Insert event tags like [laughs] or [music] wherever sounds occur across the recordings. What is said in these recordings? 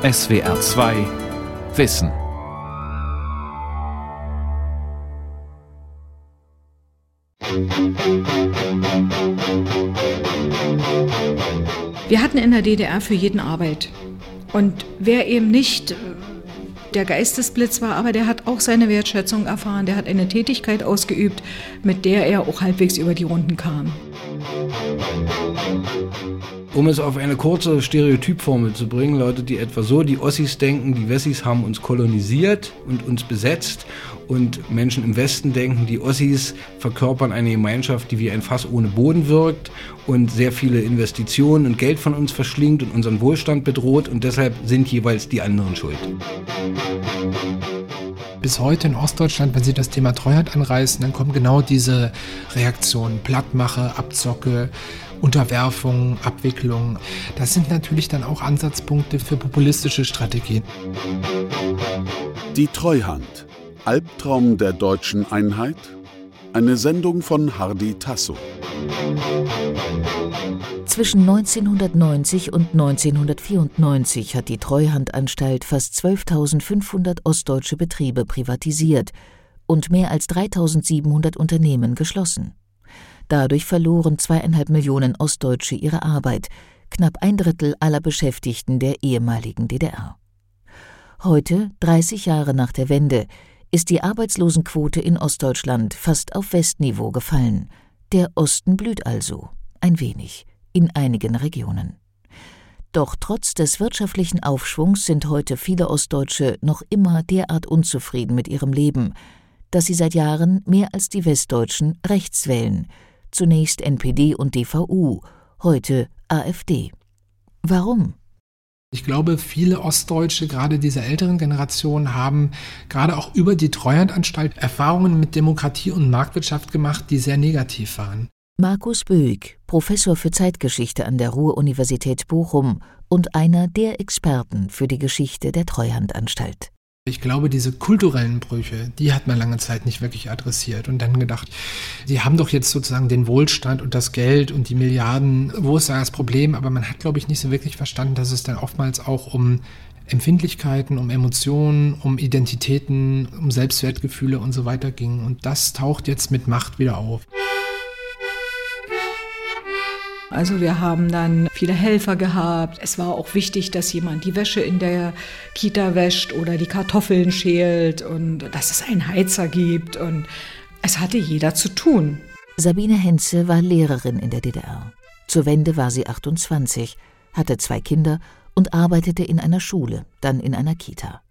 SWR 2 Wissen. Wir hatten in der DDR für jeden Arbeit. Und wer eben nicht der Geistesblitz war, aber der hat auch seine Wertschätzung erfahren, der hat eine Tätigkeit ausgeübt, mit der er auch halbwegs über die Runden kam. Um es auf eine kurze Stereotypformel zu bringen, lautet die etwa so, die Ossis denken, die Wessis haben uns kolonisiert und uns besetzt und Menschen im Westen denken, die Ossis verkörpern eine Gemeinschaft, die wie ein Fass ohne Boden wirkt und sehr viele Investitionen und Geld von uns verschlingt und unseren Wohlstand bedroht und deshalb sind jeweils die anderen schuld. Bis heute in Ostdeutschland, wenn Sie das Thema Treuhand anreißen, dann kommen genau diese Reaktionen. Plattmache, Abzocke, Unterwerfung, Abwicklung. Das sind natürlich dann auch Ansatzpunkte für populistische Strategien. Die Treuhand. Albtraum der deutschen Einheit? Eine Sendung von Hardy Tasso. Zwischen 1990 und 1994 hat die Treuhandanstalt fast 12.500 ostdeutsche Betriebe privatisiert und mehr als 3.700 Unternehmen geschlossen. Dadurch verloren zweieinhalb Millionen Ostdeutsche ihre Arbeit, knapp ein Drittel aller Beschäftigten der ehemaligen DDR. Heute, 30 Jahre nach der Wende, ist die Arbeitslosenquote in Ostdeutschland fast auf Westniveau gefallen. Der Osten blüht also, ein wenig, in einigen Regionen. Doch trotz des wirtschaftlichen Aufschwungs sind heute viele Ostdeutsche noch immer derart unzufrieden mit ihrem Leben, dass sie seit Jahren mehr als die Westdeutschen rechts wählen, zunächst NPD und DVU, heute AfD. Warum? Ich glaube, viele Ostdeutsche, gerade dieser älteren Generation, haben gerade auch über die Treuhandanstalt Erfahrungen mit Demokratie und Marktwirtschaft gemacht, die sehr negativ waren. Markus Böig, Professor für Zeitgeschichte an der Ruhr-Universität Bochum und einer der Experten für die Geschichte der Treuhandanstalt. Ich glaube, diese kulturellen Brüche, die hat man lange Zeit nicht wirklich adressiert und dann gedacht, sie haben doch jetzt sozusagen den Wohlstand und das Geld und die Milliarden, wo ist da das Problem? Aber man hat, glaube ich, nicht so wirklich verstanden, dass es dann oftmals auch um Empfindlichkeiten, um Emotionen, um Identitäten, um Selbstwertgefühle und so weiter ging. Und das taucht jetzt mit Macht wieder auf. Also wir haben dann viele Helfer gehabt. Es war auch wichtig, dass jemand die Wäsche in der Kita wäscht oder die Kartoffeln schält und dass es einen Heizer gibt. Und es hatte jeder zu tun. Sabine Henze war Lehrerin in der DDR. Zur Wende war sie 28, hatte zwei Kinder und arbeitete in einer Schule, dann in einer Kita.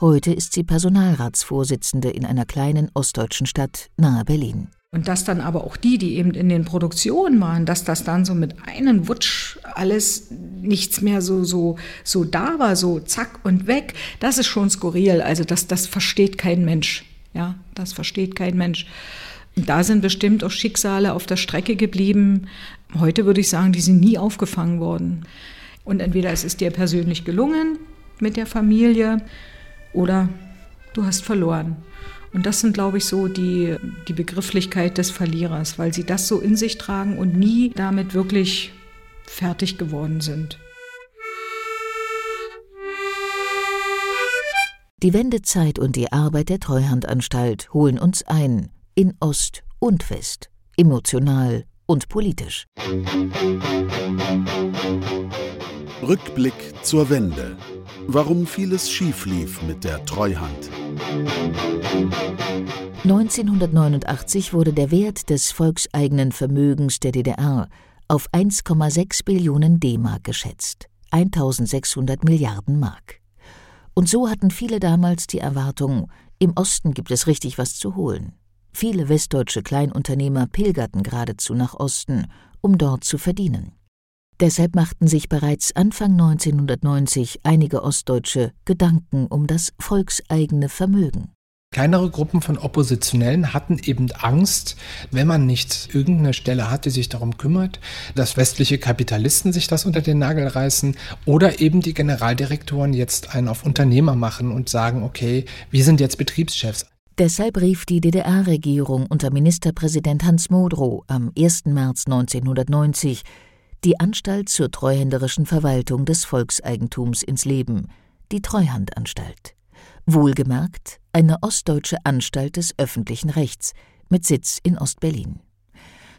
Heute ist sie Personalratsvorsitzende in einer kleinen ostdeutschen Stadt nahe Berlin. Und dass dann aber auch die, die eben in den Produktionen waren, dass das dann so mit einem Wutsch alles nichts mehr so, so, so da war, so zack und weg, das ist schon skurril. Also das, das versteht kein Mensch. Ja, das versteht kein Mensch. Und da sind bestimmt auch Schicksale auf der Strecke geblieben. Heute würde ich sagen, die sind nie aufgefangen worden. Und entweder es ist dir persönlich gelungen mit der Familie oder du hast verloren. Und das sind, glaube ich, so die, die Begrifflichkeit des Verlierers, weil sie das so in sich tragen und nie damit wirklich fertig geworden sind. Die Wendezeit und die Arbeit der Treuhandanstalt holen uns ein in Ost und West, emotional und politisch. Rückblick zur Wende. Warum vieles schief lief mit der Treuhand. 1989 wurde der Wert des volkseigenen Vermögens der DDR auf 1,6 Billionen D-Mark geschätzt, 1600 Milliarden Mark. Und so hatten viele damals die Erwartung, im Osten gibt es richtig was zu holen. Viele westdeutsche Kleinunternehmer pilgerten geradezu nach Osten, um dort zu verdienen. Deshalb machten sich bereits Anfang 1990 einige Ostdeutsche Gedanken um das volkseigene Vermögen. Kleinere Gruppen von Oppositionellen hatten eben Angst, wenn man nicht irgendeine Stelle hat, die sich darum kümmert, dass westliche Kapitalisten sich das unter den Nagel reißen oder eben die Generaldirektoren jetzt einen auf Unternehmer machen und sagen, okay, wir sind jetzt Betriebschefs. Deshalb rief die DDR-Regierung unter Ministerpräsident Hans Modrow am 1. März 1990 die Anstalt zur treuhänderischen Verwaltung des Volkseigentums ins Leben, die Treuhandanstalt. Wohlgemerkt eine ostdeutsche Anstalt des öffentlichen Rechts mit Sitz in Ostberlin.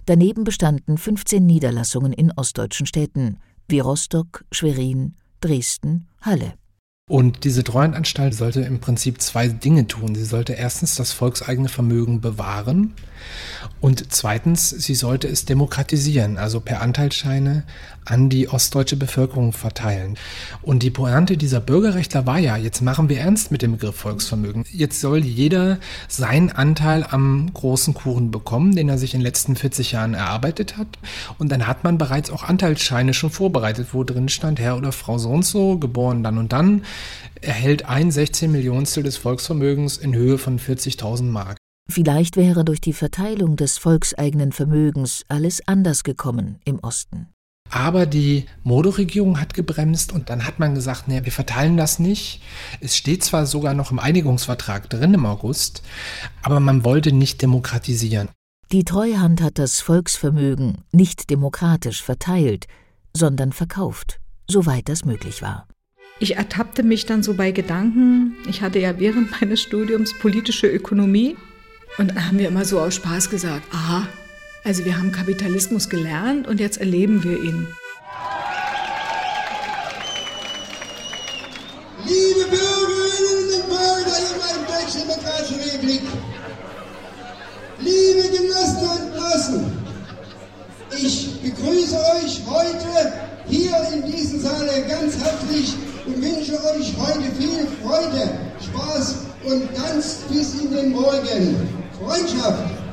Daneben bestanden 15 Niederlassungen in ostdeutschen Städten wie Rostock, Schwerin, Dresden, Halle. Und diese Treuhandanstalt sollte im Prinzip zwei Dinge tun. Sie sollte erstens das volkseigene Vermögen bewahren und zweitens, sie sollte es demokratisieren, also per Anteilsscheine an die ostdeutsche Bevölkerung verteilen. Und die Pointe dieser Bürgerrechtler war ja, jetzt machen wir ernst mit dem Begriff Volksvermögen. Jetzt soll jeder seinen Anteil am großen Kuchen bekommen, den er sich in den letzten 40 Jahren erarbeitet hat. Und dann hat man bereits auch Anteilsscheine schon vorbereitet, wo drin stand, Herr oder Frau so und so, geboren dann und dann, erhält ein 16 Millionstel des Volksvermögens in Höhe von 40.000 Mark. Vielleicht wäre durch die Verteilung des volkseigenen Vermögens alles anders gekommen im Osten. Aber die Modo-Regierung hat gebremst und dann hat man gesagt, nee, wir verteilen das nicht. Es steht zwar sogar noch im Einigungsvertrag drin im August, aber man wollte nicht demokratisieren. Die Treuhand hat das Volksvermögen nicht demokratisch verteilt, sondern verkauft, soweit das möglich war. Ich ertappte mich dann so bei Gedanken, ich hatte ja während meines Studiums politische Ökonomie und dann haben wir immer so aus Spaß gesagt, aha, also wir haben Kapitalismus gelernt und jetzt erleben wir ihn. Liebe Bürgerinnen und Bürger der Deutschen Demokratischen Republik, liebe Genossen und Genossen, ich begrüße euch heute hier in diesem Saal ganz herzlich und wünsche euch heute viel Freude, Spaß und ganz bis in den Morgen. Freundschaft!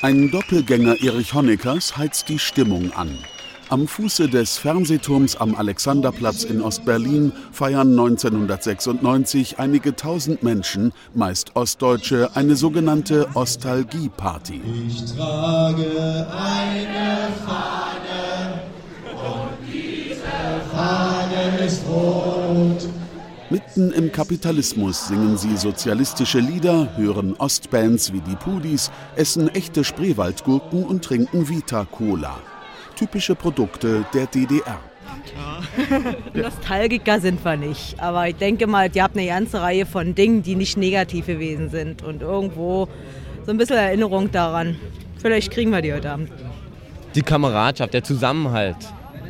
Ein Doppelgänger Erich Honeckers heizt die Stimmung an. Am Fuße des Fernsehturms am Alexanderplatz in Ostberlin feiern 1996 einige tausend Menschen, meist Ostdeutsche, eine sogenannte Ostalgie-Party. Ich trage eine Fahne und diese Fahne ist rot. Mitten im Kapitalismus singen sie sozialistische Lieder, hören Ostbands wie die Pudis, essen echte Spreewaldgurken und trinken Vita-Cola. Typische Produkte der DDR. [laughs] Nostalgiker sind wir nicht, aber ich denke mal, ihr habt eine ganze Reihe von Dingen, die nicht negativ gewesen sind und irgendwo so ein bisschen Erinnerung daran. Vielleicht kriegen wir die heute Abend. Die Kameradschaft, der Zusammenhalt,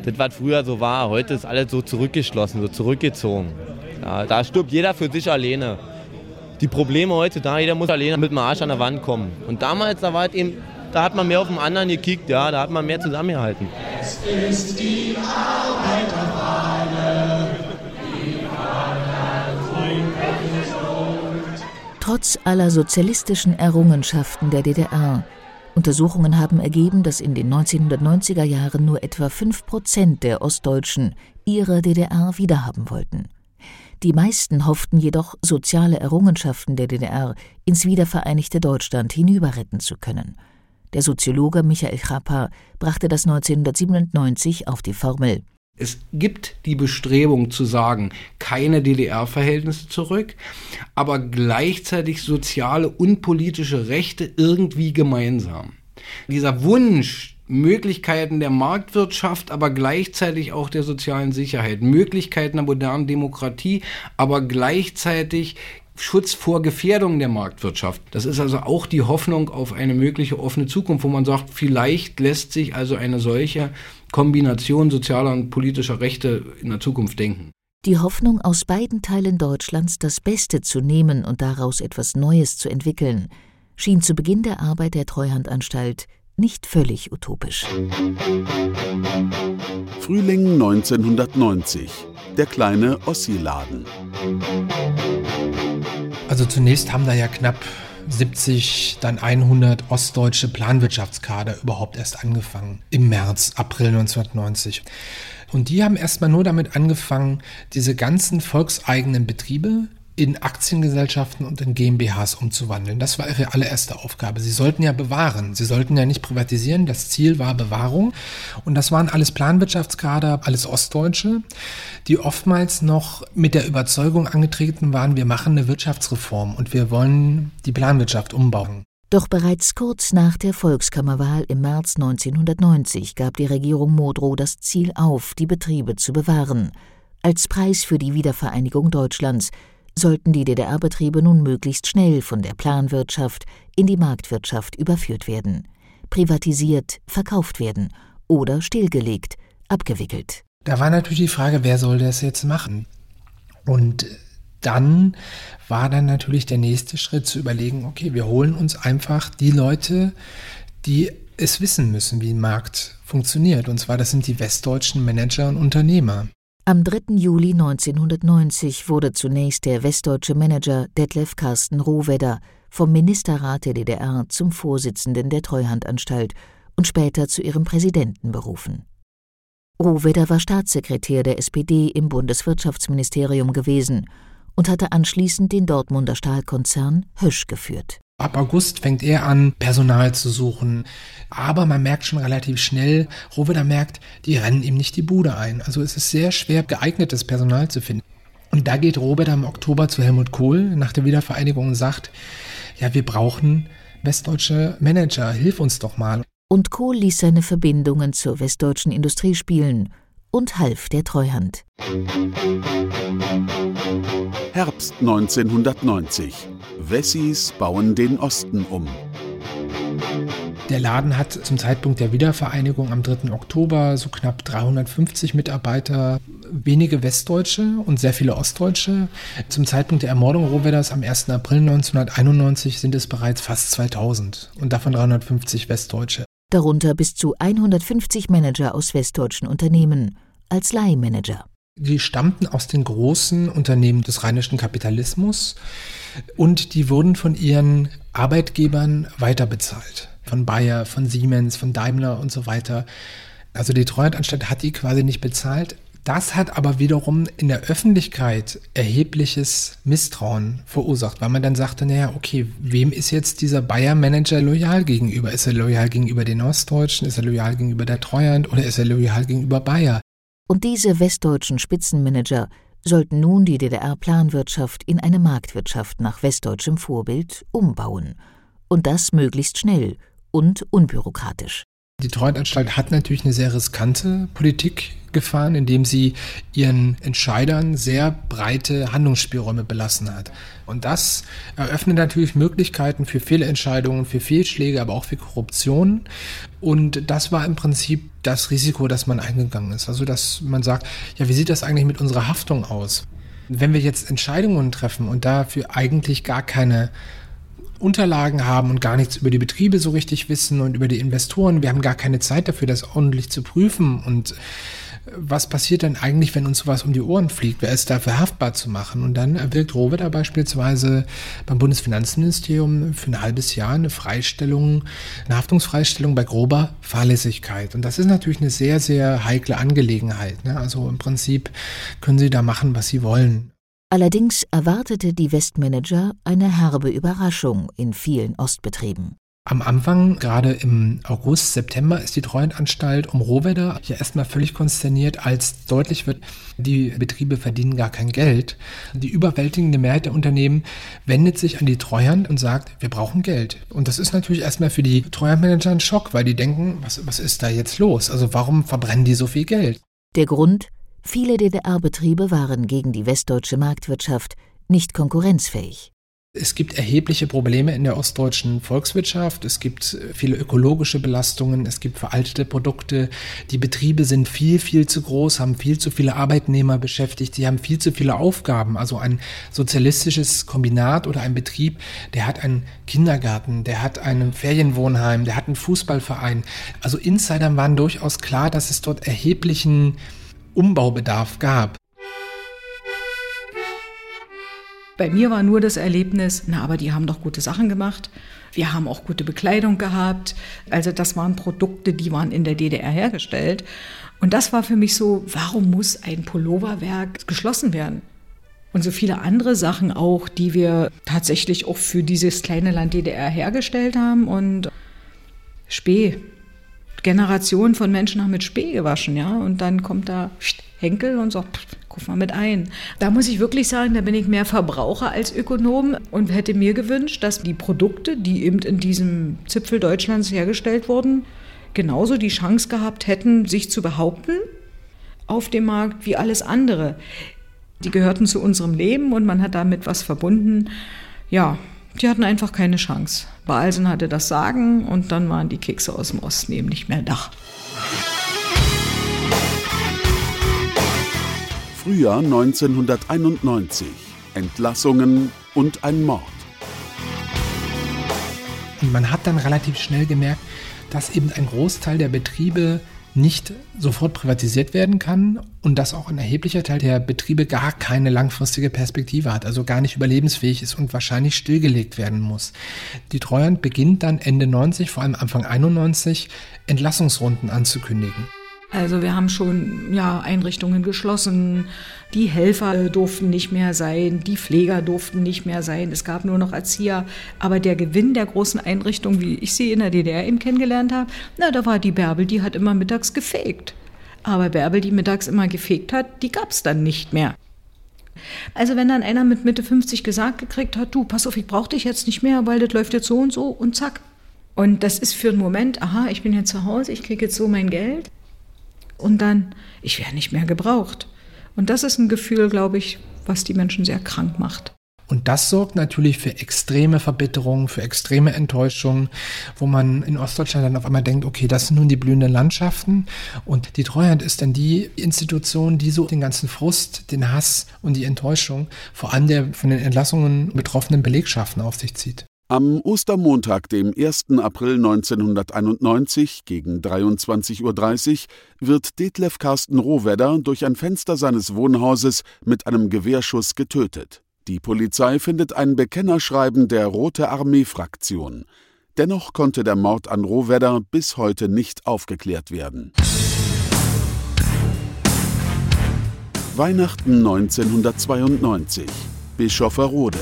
das, was früher so war, heute ist alles so zurückgeschlossen, so zurückgezogen. Ja, da stirbt jeder für sich alleine. Die Probleme heute da, jeder muss alleine mit dem Arsch an der Wand kommen. Und damals, da war halt eben, da hat man mehr auf den anderen gekickt, ja, da hat man mehr zusammengehalten. Es ist die Arbeiterfahne, die Trotz aller sozialistischen Errungenschaften der DDR Untersuchungen haben ergeben, dass in den 1990er Jahren nur etwa 5 Prozent der Ostdeutschen ihre DDR wiederhaben wollten. Die meisten hofften jedoch, soziale Errungenschaften der DDR ins wiedervereinigte Deutschland hinüberretten zu können. Der Soziologe Michael Chapa brachte das 1997 auf die Formel. Es gibt die Bestrebung zu sagen, keine DDR-Verhältnisse zurück, aber gleichzeitig soziale und politische Rechte irgendwie gemeinsam. Dieser Wunsch, Möglichkeiten der Marktwirtschaft, aber gleichzeitig auch der sozialen Sicherheit, Möglichkeiten der modernen Demokratie, aber gleichzeitig Schutz vor Gefährdung der Marktwirtschaft. Das ist also auch die Hoffnung auf eine mögliche offene Zukunft, wo man sagt, vielleicht lässt sich also eine solche Kombination sozialer und politischer Rechte in der Zukunft denken. Die Hoffnung, aus beiden Teilen Deutschlands das Beste zu nehmen und daraus etwas Neues zu entwickeln, schien zu Beginn der Arbeit der Treuhandanstalt nicht völlig utopisch. Frühling 1990. Der kleine Ossi-Laden. Also zunächst haben da ja knapp 70, dann 100 ostdeutsche Planwirtschaftskader überhaupt erst angefangen. Im März, April 1990. Und die haben erstmal nur damit angefangen, diese ganzen volkseigenen Betriebe, in Aktiengesellschaften und in GmbHs umzuwandeln. Das war ihre allererste Aufgabe. Sie sollten ja bewahren. Sie sollten ja nicht privatisieren. Das Ziel war Bewahrung. Und das waren alles Planwirtschaftskader, alles Ostdeutsche, die oftmals noch mit der Überzeugung angetreten waren, wir machen eine Wirtschaftsreform und wir wollen die Planwirtschaft umbauen. Doch bereits kurz nach der Volkskammerwahl im März 1990 gab die Regierung Modrow das Ziel auf, die Betriebe zu bewahren. Als Preis für die Wiedervereinigung Deutschlands sollten die DDR-Betriebe nun möglichst schnell von der Planwirtschaft in die Marktwirtschaft überführt werden, privatisiert, verkauft werden oder stillgelegt, abgewickelt. Da war natürlich die Frage, wer soll das jetzt machen? Und dann war dann natürlich der nächste Schritt zu überlegen, okay, wir holen uns einfach die Leute, die es wissen müssen, wie ein Markt funktioniert. Und zwar, das sind die westdeutschen Manager und Unternehmer. Am 3. Juli 1990 wurde zunächst der westdeutsche Manager Detlef Carsten Rohwedder vom Ministerrat der DDR zum Vorsitzenden der Treuhandanstalt und später zu ihrem Präsidenten berufen. Rohwedder war Staatssekretär der SPD im Bundeswirtschaftsministerium gewesen und hatte anschließend den Dortmunder Stahlkonzern Hösch geführt. Ab August fängt er an, Personal zu suchen. Aber man merkt schon relativ schnell, Rohwedder merkt, die rennen ihm nicht die Bude ein. Also es ist sehr schwer, geeignetes Personal zu finden. Und da geht Rohwedder im Oktober zu Helmut Kohl nach der Wiedervereinigung und sagt, ja, wir brauchen westdeutsche Manager, hilf uns doch mal. Und Kohl ließ seine Verbindungen zur westdeutschen Industrie spielen und half der Treuhand. Herbst 1990. Wessis bauen den Osten um. Der Laden hat zum Zeitpunkt der Wiedervereinigung am 3. Oktober so knapp 350 Mitarbeiter, wenige Westdeutsche und sehr viele Ostdeutsche. Zum Zeitpunkt der Ermordung Rohwedders am 1. April 1991 sind es bereits fast 2000 und davon 350 Westdeutsche darunter bis zu 150 Manager aus westdeutschen Unternehmen als Leihmanager. Die stammten aus den großen Unternehmen des rheinischen Kapitalismus und die wurden von ihren Arbeitgebern weiterbezahlt. Von Bayer, von Siemens, von Daimler und so weiter. Also die Treuhandanstalt hat die quasi nicht bezahlt, das hat aber wiederum in der Öffentlichkeit erhebliches Misstrauen verursacht, weil man dann sagte, naja, okay, wem ist jetzt dieser Bayer-Manager loyal gegenüber? Ist er loyal gegenüber den Ostdeutschen? Ist er loyal gegenüber der Treuhand? Oder ist er loyal gegenüber Bayer? Und diese westdeutschen Spitzenmanager sollten nun die DDR-Planwirtschaft in eine Marktwirtschaft nach westdeutschem Vorbild umbauen. Und das möglichst schnell und unbürokratisch. Die Treuhandanstalt hat natürlich eine sehr riskante Politik gefahren, indem sie ihren Entscheidern sehr breite Handlungsspielräume belassen hat. Und das eröffnet natürlich Möglichkeiten für Fehlentscheidungen, für Fehlschläge, aber auch für Korruption. Und das war im Prinzip das Risiko, das man eingegangen ist. Also, dass man sagt, ja, wie sieht das eigentlich mit unserer Haftung aus? Wenn wir jetzt Entscheidungen treffen und dafür eigentlich gar keine Unterlagen haben und gar nichts über die Betriebe so richtig wissen und über die Investoren. Wir haben gar keine Zeit dafür, das ordentlich zu prüfen. Und äh, was passiert denn eigentlich, wenn uns sowas um die Ohren fliegt? Wer ist dafür haftbar zu machen? Und dann erwirkt Rohwedder beispielsweise beim Bundesfinanzministerium für ein halbes Jahr eine Freistellung, eine Haftungsfreistellung bei grober Fahrlässigkeit. Und das ist natürlich eine sehr, sehr heikle Angelegenheit. Ne? Also im Prinzip können Sie da machen, was Sie wollen. Allerdings erwartete die Westmanager eine herbe Überraschung in vielen Ostbetrieben. Am Anfang, gerade im August, September, ist die Treuhandanstalt um Rohwedder ja erstmal völlig konsterniert, als deutlich wird, die Betriebe verdienen gar kein Geld. Die überwältigende Mehrheit der Unternehmen wendet sich an die Treuhand und sagt, wir brauchen Geld. Und das ist natürlich erstmal für die Treuhandmanager ein Schock, weil die denken, was, was ist da jetzt los? Also warum verbrennen die so viel Geld? Der Grund, Viele DDR-Betriebe waren gegen die westdeutsche Marktwirtschaft nicht konkurrenzfähig. Es gibt erhebliche Probleme in der ostdeutschen Volkswirtschaft. Es gibt viele ökologische Belastungen. Es gibt veraltete Produkte. Die Betriebe sind viel, viel zu groß, haben viel zu viele Arbeitnehmer beschäftigt. Sie haben viel zu viele Aufgaben. Also ein sozialistisches Kombinat oder ein Betrieb, der hat einen Kindergarten, der hat ein Ferienwohnheim, der hat einen Fußballverein. Also Insidern waren durchaus klar, dass es dort erheblichen Umbaubedarf gab. Bei mir war nur das Erlebnis, na, aber die haben doch gute Sachen gemacht. Wir haben auch gute Bekleidung gehabt. Also das waren Produkte, die waren in der DDR hergestellt. Und das war für mich so, warum muss ein Pulloverwerk geschlossen werden? Und so viele andere Sachen auch, die wir tatsächlich auch für dieses kleine Land DDR hergestellt haben. Und Spee Generationen von Menschen haben mit Spee gewaschen, ja. Und dann kommt da Henkel und sagt, guck mal mit ein. Da muss ich wirklich sagen, da bin ich mehr Verbraucher als Ökonom und hätte mir gewünscht, dass die Produkte, die eben in diesem Zipfel Deutschlands hergestellt wurden, genauso die Chance gehabt hätten, sich zu behaupten auf dem Markt wie alles andere. Die gehörten zu unserem Leben und man hat damit was verbunden. Ja, die hatten einfach keine Chance. Balsen hatte das Sagen und dann waren die Kekse aus dem Osten eben nicht mehr da. Frühjahr 1991. Entlassungen und ein Mord. Und man hat dann relativ schnell gemerkt, dass eben ein Großteil der Betriebe nicht sofort privatisiert werden kann und dass auch ein erheblicher Teil der Betriebe gar keine langfristige Perspektive hat, also gar nicht überlebensfähig ist und wahrscheinlich stillgelegt werden muss. Die Treuhand beginnt dann Ende 90, vor allem Anfang 91, Entlassungsrunden anzukündigen. Also wir haben schon ja, Einrichtungen geschlossen, die Helfer durften nicht mehr sein, die Pfleger durften nicht mehr sein, es gab nur noch Erzieher. Aber der Gewinn der großen Einrichtungen, wie ich sie in der DDR eben kennengelernt habe, na, da war die Bärbel, die hat immer mittags gefegt. Aber Bärbel, die mittags immer gefegt hat, die gab es dann nicht mehr. Also wenn dann einer mit Mitte 50 gesagt gekriegt hat, du, pass auf, ich brauche dich jetzt nicht mehr, weil das läuft jetzt so und so und zack. Und das ist für einen Moment, aha, ich bin jetzt zu Hause, ich kriege jetzt so mein Geld und dann, ich werde nicht mehr gebraucht. Und das ist ein Gefühl, glaube ich, was die Menschen sehr krank macht. Und das sorgt natürlich für extreme Verbitterung, für extreme Enttäuschung, wo man in Ostdeutschland dann auf einmal denkt, okay, das sind nun die blühenden Landschaften. Und die Treuhand ist dann die Institution, die so den ganzen Frust, den Hass und die Enttäuschung vor allem der von den Entlassungen betroffenen Belegschaften auf sich zieht. Am Ostermontag, dem 1. April 1991 gegen 23.30 Uhr wird Detlef Carsten Rohwedder durch ein Fenster seines Wohnhauses mit einem Gewehrschuss getötet. Die Polizei findet ein Bekennerschreiben der Rote Armee-Fraktion. Dennoch konnte der Mord an Rohwedder bis heute nicht aufgeklärt werden. Weihnachten 1992 Bischofferode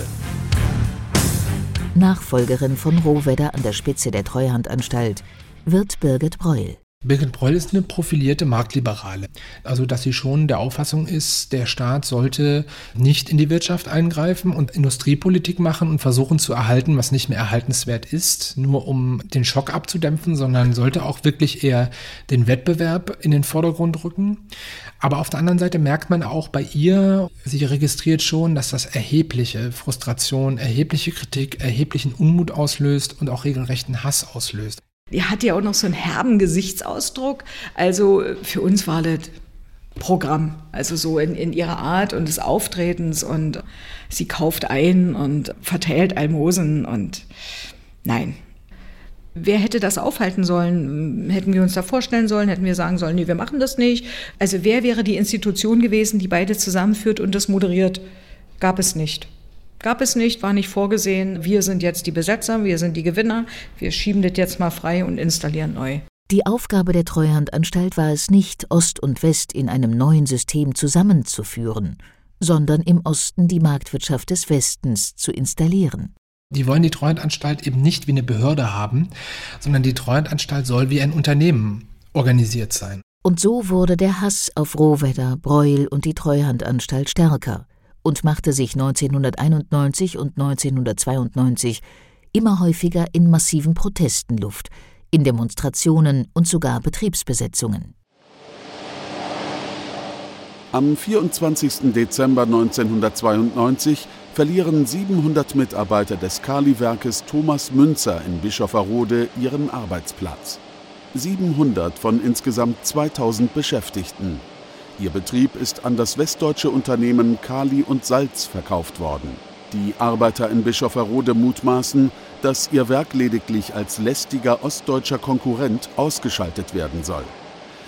Nachfolgerin von Rohwedder an der Spitze der Treuhandanstalt wird Birgit Breul. Birgit Breul ist eine profilierte Marktliberale. Also, dass sie schon der Auffassung ist, der Staat sollte nicht in die Wirtschaft eingreifen und Industriepolitik machen und versuchen zu erhalten, was nicht mehr erhaltenswert ist, nur um den Schock abzudämpfen, sondern sollte auch wirklich eher den Wettbewerb in den Vordergrund rücken. Aber auf der anderen Seite merkt man auch bei ihr, sie registriert schon, dass das erhebliche Frustration, erhebliche Kritik, erheblichen Unmut auslöst und auch regelrechten Hass auslöst. Die hat ja auch noch so einen herben Gesichtsausdruck. Also für uns war das Programm, also so in, in ihrer Art und des Auftretens und sie kauft ein und verteilt Almosen und nein, Wer hätte das aufhalten sollen? Hätten wir uns da vorstellen sollen? Hätten wir sagen sollen, nee, wir machen das nicht? Also wer wäre die Institution gewesen, die beide zusammenführt und das moderiert? Gab es nicht. Gab es nicht, war nicht vorgesehen. Wir sind jetzt die Besetzer, wir sind die Gewinner. Wir schieben das jetzt mal frei und installieren neu. Die Aufgabe der Treuhandanstalt war es nicht, Ost und West in einem neuen System zusammenzuführen, sondern im Osten die Marktwirtschaft des Westens zu installieren. Die wollen die Treuhandanstalt eben nicht wie eine Behörde haben, sondern die Treuhandanstalt soll wie ein Unternehmen organisiert sein. Und so wurde der Hass auf Rohwedder, Breuel und die Treuhandanstalt stärker und machte sich 1991 und 1992 immer häufiger in massiven Protesten Luft, in Demonstrationen und sogar Betriebsbesetzungen. Am 24. Dezember 1992 verlieren 700 Mitarbeiter des Kali-Werkes Thomas Münzer in Bischofferode ihren Arbeitsplatz. 700 von insgesamt 2000 Beschäftigten. Ihr Betrieb ist an das westdeutsche Unternehmen Kali und Salz verkauft worden. Die Arbeiter in Bischofferode mutmaßen, dass ihr Werk lediglich als lästiger ostdeutscher Konkurrent ausgeschaltet werden soll.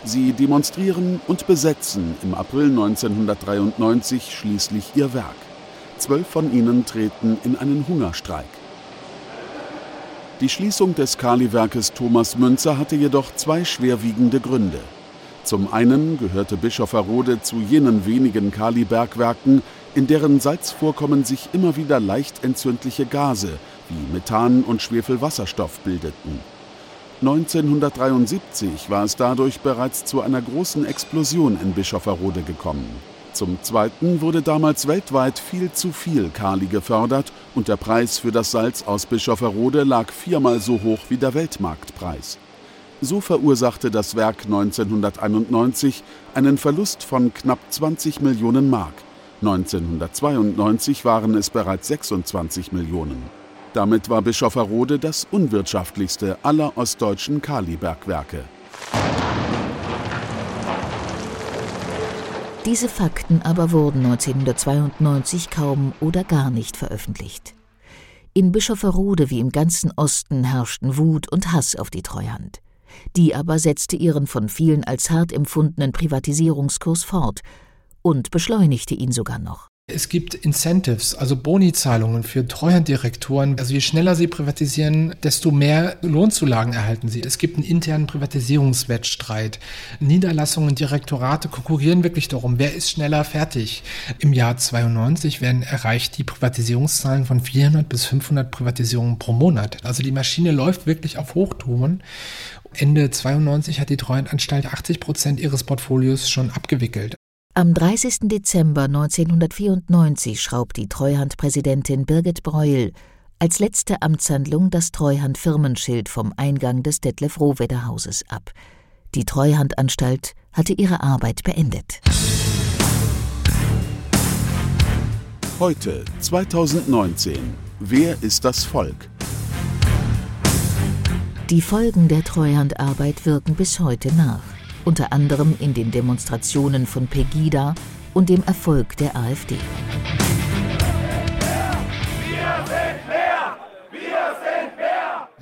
Sie demonstrieren und besetzen im April 1993 schließlich ihr Werk. Zwölf von ihnen treten in einen Hungerstreik. Die Schließung des Kaliwerkes Thomas Münzer hatte jedoch zwei schwerwiegende Gründe. Zum einen gehörte Bischofferode zu jenen wenigen Kalibergwerken, in deren Salzvorkommen sich immer wieder leicht entzündliche Gase wie Methan und Schwefelwasserstoff bildeten. 1973 war es dadurch bereits zu einer großen Explosion in Bischofferode gekommen. Zum Zweiten wurde damals weltweit viel zu viel Kali gefördert und der Preis für das Salz aus Bischofferode lag viermal so hoch wie der Weltmarktpreis. So verursachte das Werk 1991 einen Verlust von knapp 20 Millionen Mark. 1992 waren es bereits 26 Millionen. Damit war Bischofferode das unwirtschaftlichste aller ostdeutschen Kalibergwerke. Diese Fakten aber wurden 1992 kaum oder gar nicht veröffentlicht. In Bischofferode wie im ganzen Osten herrschten Wut und Hass auf die Treuhand. Die aber setzte ihren von vielen als hart empfundenen Privatisierungskurs fort und beschleunigte ihn sogar noch. Es gibt Incentives, also Bonizahlungen für Treuhanddirektoren. Also je schneller sie privatisieren, desto mehr Lohnzulagen erhalten sie. Es gibt einen internen Privatisierungswettstreit. Niederlassungen, Direktorate konkurrieren wirklich darum, wer ist schneller fertig. Im Jahr 92 werden erreicht die Privatisierungszahlen von 400 bis 500 Privatisierungen pro Monat. Also die Maschine läuft wirklich auf Hochtouren. Ende 92 hat die Treuhandanstalt 80 Prozent ihres Portfolios schon abgewickelt. Am 30. Dezember 1994 schraubt die Treuhandpräsidentin Birgit Breuel als letzte Amtshandlung das Treuhand-Firmenschild vom Eingang des Detlef Rohwedder Hauses ab. Die Treuhandanstalt hatte ihre Arbeit beendet. Heute, 2019. Wer ist das Volk? Die Folgen der Treuhandarbeit wirken bis heute nach unter anderem in den Demonstrationen von Pegida und dem Erfolg der AfD.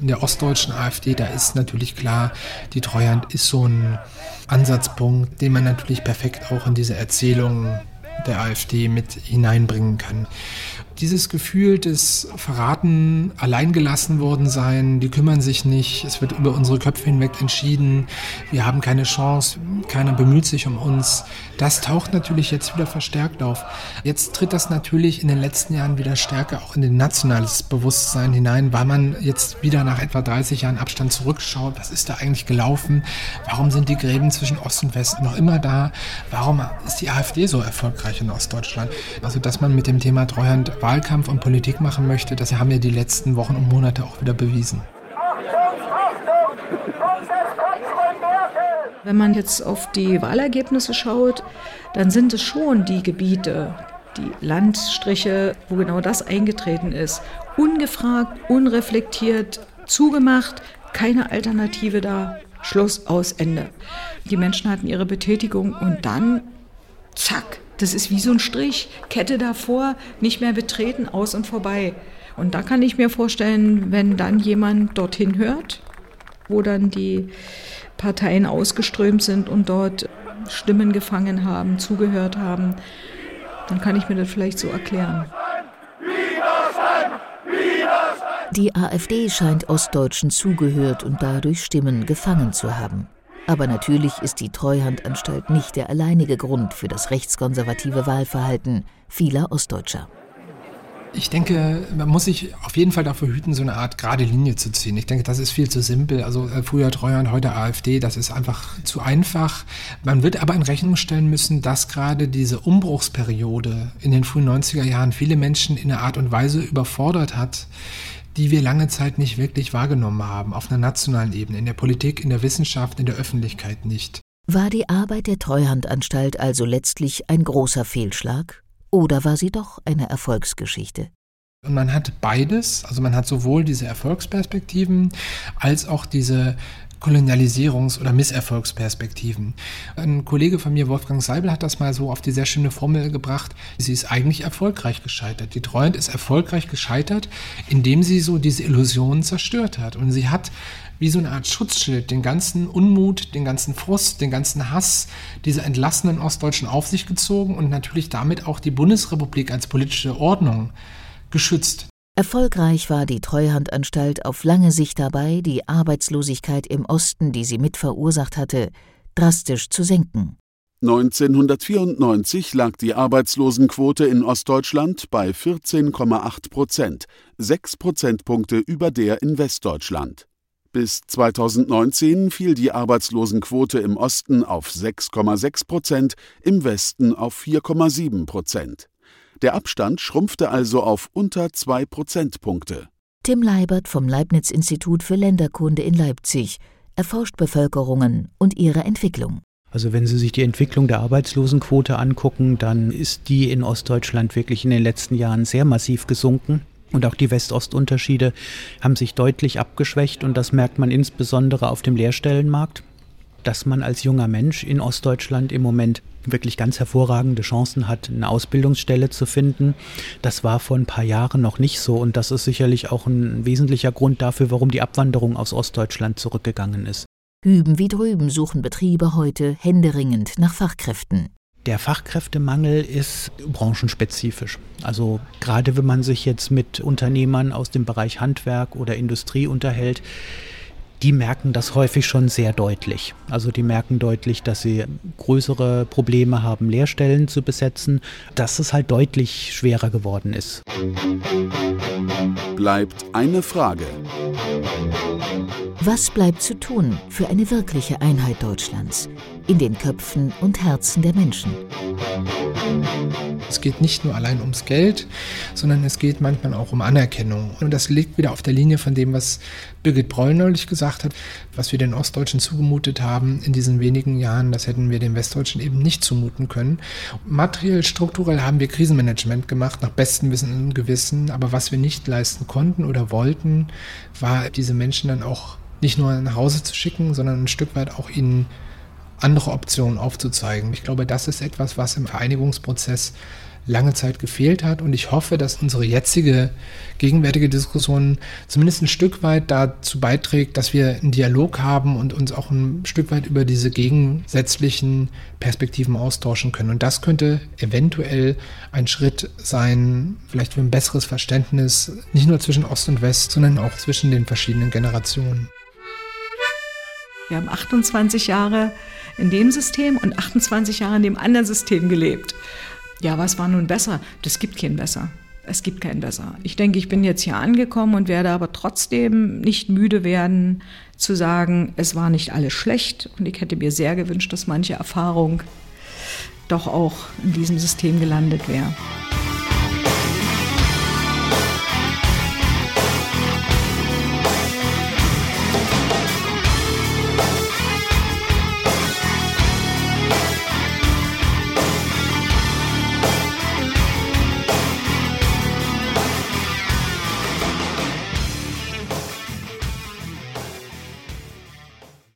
In der ostdeutschen AfD, da ist natürlich klar, die Treuhand ist so ein Ansatzpunkt, den man natürlich perfekt auch in diese Erzählung der AfD mit hineinbringen kann dieses Gefühl des Verraten, alleingelassen worden sein, die kümmern sich nicht, es wird über unsere Köpfe hinweg entschieden, wir haben keine Chance, keiner bemüht sich um uns, das taucht natürlich jetzt wieder verstärkt auf. Jetzt tritt das natürlich in den letzten Jahren wieder stärker auch in den nationales Bewusstsein hinein, weil man jetzt wieder nach etwa 30 Jahren Abstand zurückschaut, was ist da eigentlich gelaufen, warum sind die Gräben zwischen Ost und West noch immer da, warum ist die AfD so erfolgreich in Ostdeutschland. Also dass man mit dem Thema Treuhand Wahlkampf und Politik machen möchte, das haben ja die letzten Wochen und Monate auch wieder bewiesen. Wenn man jetzt auf die Wahlergebnisse schaut, dann sind es schon die Gebiete, die Landstriche, wo genau das eingetreten ist. Ungefragt, unreflektiert, zugemacht, keine Alternative da, Schluss aus Ende. Die Menschen hatten ihre Betätigung und dann, zack, das ist wie so ein Strich, Kette davor, nicht mehr betreten, aus und vorbei. Und da kann ich mir vorstellen, wenn dann jemand dorthin hört, wo dann die Parteien ausgeströmt sind und dort Stimmen gefangen haben, zugehört haben, dann kann ich mir das vielleicht so erklären. Die AfD scheint Ostdeutschen zugehört und dadurch Stimmen gefangen zu haben. Aber natürlich ist die Treuhandanstalt nicht der alleinige Grund für das rechtskonservative Wahlverhalten vieler Ostdeutscher. Ich denke, man muss sich auf jeden Fall dafür hüten, so eine Art gerade Linie zu ziehen. Ich denke, das ist viel zu simpel. Also äh, früher Treuhand, heute AfD, das ist einfach zu einfach. Man wird aber in Rechnung stellen müssen, dass gerade diese Umbruchsperiode in den frühen 90er Jahren viele Menschen in einer Art und Weise überfordert hat, die wir lange Zeit nicht wirklich wahrgenommen haben, auf einer nationalen Ebene, in der Politik, in der Wissenschaft, in der Öffentlichkeit nicht. War die Arbeit der Treuhandanstalt also letztlich ein großer Fehlschlag? Oder war sie doch eine Erfolgsgeschichte? Und man hat beides, also man hat sowohl diese Erfolgsperspektiven als auch diese Kolonialisierungs- oder Misserfolgsperspektiven. Ein Kollege von mir, Wolfgang Seibel, hat das mal so auf die sehr schöne Formel gebracht. Sie ist eigentlich erfolgreich gescheitert. Die Treuhand ist erfolgreich gescheitert, indem sie so diese Illusionen zerstört hat. Und sie hat wie so eine Art Schutzschild den ganzen Unmut, den ganzen Frust, den ganzen Hass dieser entlassenen Ostdeutschen auf sich gezogen und natürlich damit auch die Bundesrepublik als politische Ordnung geschützt. Erfolgreich war die Treuhandanstalt auf lange Sicht dabei, die Arbeitslosigkeit im Osten, die sie mit verursacht hatte, drastisch zu senken. 1994 lag die Arbeitslosenquote in Ostdeutschland bei 14,8 Prozent, sechs Prozentpunkte über der in Westdeutschland. Bis 2019 fiel die Arbeitslosenquote im Osten auf 6,6 Prozent, im Westen auf 4,7 Prozent. Der Abstand schrumpfte also auf unter zwei Prozentpunkte. Tim Leibert vom Leibniz-Institut für Länderkunde in Leipzig erforscht Bevölkerungen und ihre Entwicklung. Also wenn Sie sich die Entwicklung der Arbeitslosenquote angucken, dann ist die in Ostdeutschland wirklich in den letzten Jahren sehr massiv gesunken. Und auch die West-Ost-Unterschiede haben sich deutlich abgeschwächt und das merkt man insbesondere auf dem Lehrstellenmarkt, dass man als junger Mensch in Ostdeutschland im Moment wirklich ganz hervorragende Chancen hat, eine Ausbildungsstelle zu finden. Das war vor ein paar Jahren noch nicht so und das ist sicherlich auch ein wesentlicher Grund dafür, warum die Abwanderung aus Ostdeutschland zurückgegangen ist. Hüben wie drüben suchen Betriebe heute händeringend nach Fachkräften. Der Fachkräftemangel ist branchenspezifisch. Also gerade wenn man sich jetzt mit Unternehmern aus dem Bereich Handwerk oder Industrie unterhält, die merken das häufig schon sehr deutlich. Also die merken deutlich, dass sie größere Probleme haben, Lehrstellen zu besetzen, dass es halt deutlich schwerer geworden ist. Bleibt eine Frage. Was bleibt zu tun für eine wirkliche Einheit Deutschlands in den Köpfen und Herzen der Menschen? Es geht nicht nur allein ums Geld, sondern es geht manchmal auch um Anerkennung. Und das liegt wieder auf der Linie von dem, was Birgit Breul neulich gesagt hat, was wir den Ostdeutschen zugemutet haben in diesen wenigen Jahren, das hätten wir den Westdeutschen eben nicht zumuten können. Materiell, strukturell haben wir Krisenmanagement gemacht, nach bestem Wissen und Gewissen, aber was wir nicht leisten konnten oder wollten, war diese Menschen dann auch nicht nur nach Hause zu schicken, sondern ein Stück weit auch ihnen andere Optionen aufzuzeigen. Ich glaube, das ist etwas, was im Vereinigungsprozess lange Zeit gefehlt hat. Und ich hoffe, dass unsere jetzige gegenwärtige Diskussion zumindest ein Stück weit dazu beiträgt, dass wir einen Dialog haben und uns auch ein Stück weit über diese gegensätzlichen Perspektiven austauschen können. Und das könnte eventuell ein Schritt sein, vielleicht für ein besseres Verständnis, nicht nur zwischen Ost und West, sondern auch zwischen den verschiedenen Generationen. Wir haben 28 Jahre in dem System und 28 Jahre in dem anderen System gelebt. Ja, was war nun besser? Das gibt kein besser. Es gibt kein besser. Ich denke, ich bin jetzt hier angekommen und werde aber trotzdem nicht müde werden zu sagen, es war nicht alles schlecht und ich hätte mir sehr gewünscht, dass manche Erfahrung doch auch in diesem System gelandet wäre.